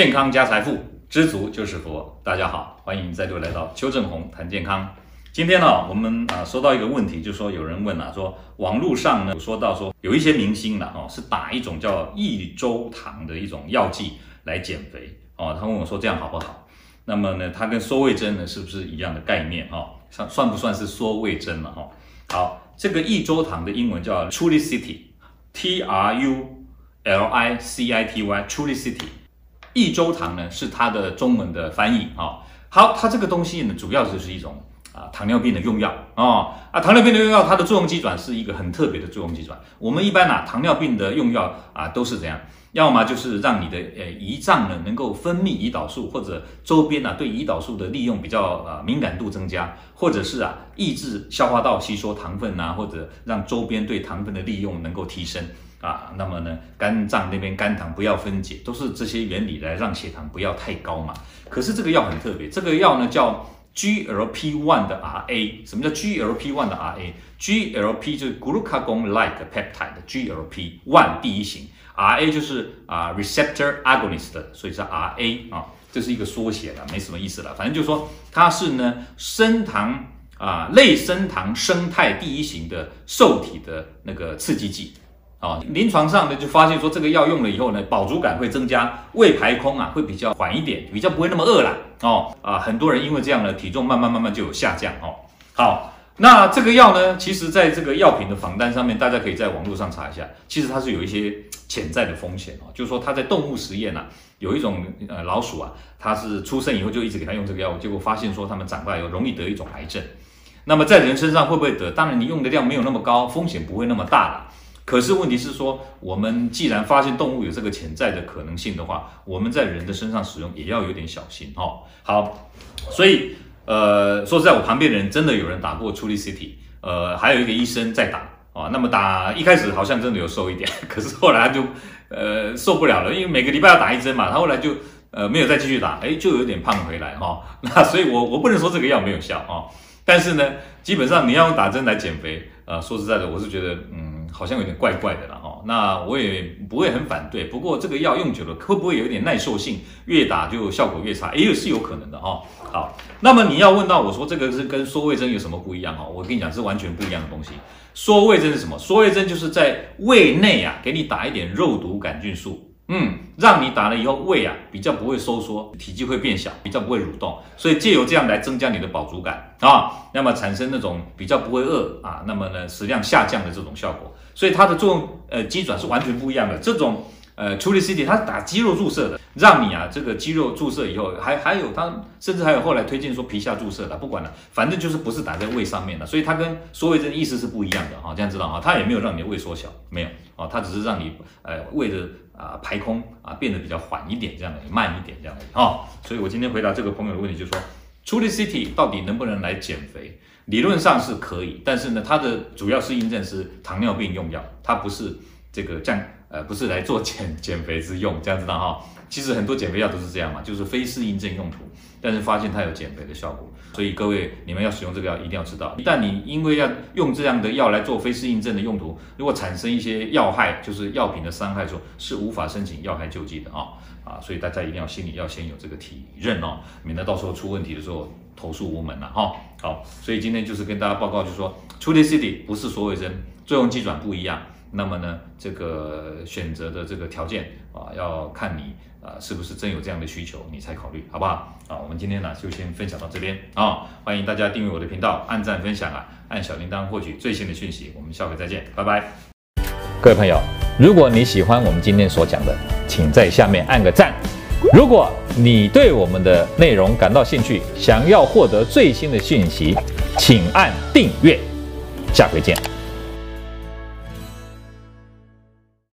健康加财富，知足就是福。大家好，欢迎再度来到邱正红谈健康。今天呢，我们啊收到一个问题，就说有人问啊，说网络上呢有说到说有一些明星呢哦是打一种叫益州糖的一种药剂来减肥哦，他问我说这样好不好？那么呢，它跟缩胃针呢是不是一样的概念哈？算算不算是缩胃针了哈？好，这个益州糖的英文叫 Trulicity，T R U L I C I T Y，Trulicity。益州糖呢是它的中文的翻译啊。好，它这个东西呢主要就是一种啊糖尿病的用药啊啊糖尿病的用药，它的作用机转是一个很特别的作用机转。我们一般啊糖尿病的用药啊都是怎样，要么就是让你的呃胰脏呢能够分泌胰岛素，或者周边呢对胰岛素的利用比较呃敏感度增加，或者是啊抑制消化道吸收糖分呐，或者让周边对糖分的利用能够提升。啊，那么呢，肝脏那边肝糖不要分解，都是这些原理来让血糖不要太高嘛。可是这个药很特别，这个药呢叫 GLP-1 的 RA。什么叫 GLP-1 的 RA？GLP 就是 Glucagon-like peptide，GLP-1 第一型，RA 就是啊 receptor agonist，所以是 RA 啊，这是一个缩写了，没什么意思了。反正就是说它是呢升糖啊类升糖生态第一型的受体的那个刺激剂。啊，临床上呢就发现说，这个药用了以后呢，饱足感会增加，胃排空啊会比较缓一点，比较不会那么饿了哦。啊，很多人因为这样呢，体重慢慢慢慢就有下降哦。好，那这个药呢，其实在这个药品的仿单上面，大家可以在网络上查一下，其实它是有一些潜在的风险哦。就是说它在动物实验啊，有一种呃老鼠啊，它是出生以后就一直给它用这个药物，结果发现说它们长大以后容易得一种癌症。那么在人身上会不会得？当然你用的量没有那么高，风险不会那么大了。可是问题是说，我们既然发现动物有这个潜在的可能性的话，我们在人的身上使用也要有点小心哦。好，所以呃，说实在，我旁边的人真的有人打过 Trulicity，呃，还有一个医生在打啊、那么打一开始好像真的有瘦一点，可是后来就呃受不了了，因为每个礼拜要打一针嘛，他后来就呃没有再继续打，诶，就有点胖回来哈、哦。那所以我我不能说这个药没有效啊、哦，但是呢，基本上你要用打针来减肥，呃，说实在的，我是觉得嗯。好像有点怪怪的了哈，那我也不会很反对。不过这个药用久了会不会有点耐受性，越打就效果越差？也有是有可能的哈。好，那么你要问到我说这个是跟缩胃针有什么不一样哈？我跟你讲是完全不一样的东西。缩胃针是什么？缩胃针就是在胃内啊给你打一点肉毒杆菌素。嗯，让你打了以后胃啊比较不会收缩，体积会变小，比较不会蠕动，所以借由这样来增加你的饱足感啊，那么产生那种比较不会饿啊，那么呢食量下降的这种效果，所以它的作用呃机转是完全不一样的。这种呃 Trulicity 它是打肌肉注射的，让你啊这个肌肉注射以后，还还有它甚至还有后来推荐说皮下注射的，不管了，反正就是不是打在胃上面的，所以它跟缩胃针意思是不一样的哈，这样知道哈，它也没有让你的胃缩小，没有啊，它只是让你呃胃的。啊，排空啊，变得比较缓一点，这样的，慢一点，这样的啊。所以我今天回答这个朋友的问题，就是说，Trulicity 到底能不能来减肥？理论上是可以，但是呢，它的主要适应症是糖尿病用药，它不是这个降，呃，不是来做减减肥之用，这样子的哈。其实很多减肥药都是这样嘛，就是非适应症用途，但是发现它有减肥的效果。所以各位，你们要使用这个药，一定要知道，一旦你因为要用这样的药来做非适应症的用途，如果产生一些药害，就是药品的伤害的时候，是无法申请药害救济的啊啊！所以大家一定要心里要先有这个体认哦，免得到时候出问题的时候投诉无门了哈。好，所以今天就是跟大家报告，就是说，Trulicity 不是缩胃针，作用机转不一样。那么呢，这个选择的这个条件啊，要看你啊是不是真有这样的需求，你才考虑，好不好？啊，我们今天呢就先分享到这边啊，欢迎大家订阅我的频道，按赞分享啊，按小铃铛获取最新的讯息。我们下回再见，拜拜。各位朋友，如果你喜欢我们今天所讲的，请在下面按个赞。如果你对我们的内容感到兴趣，想要获得最新的讯息，请按订阅。下回见。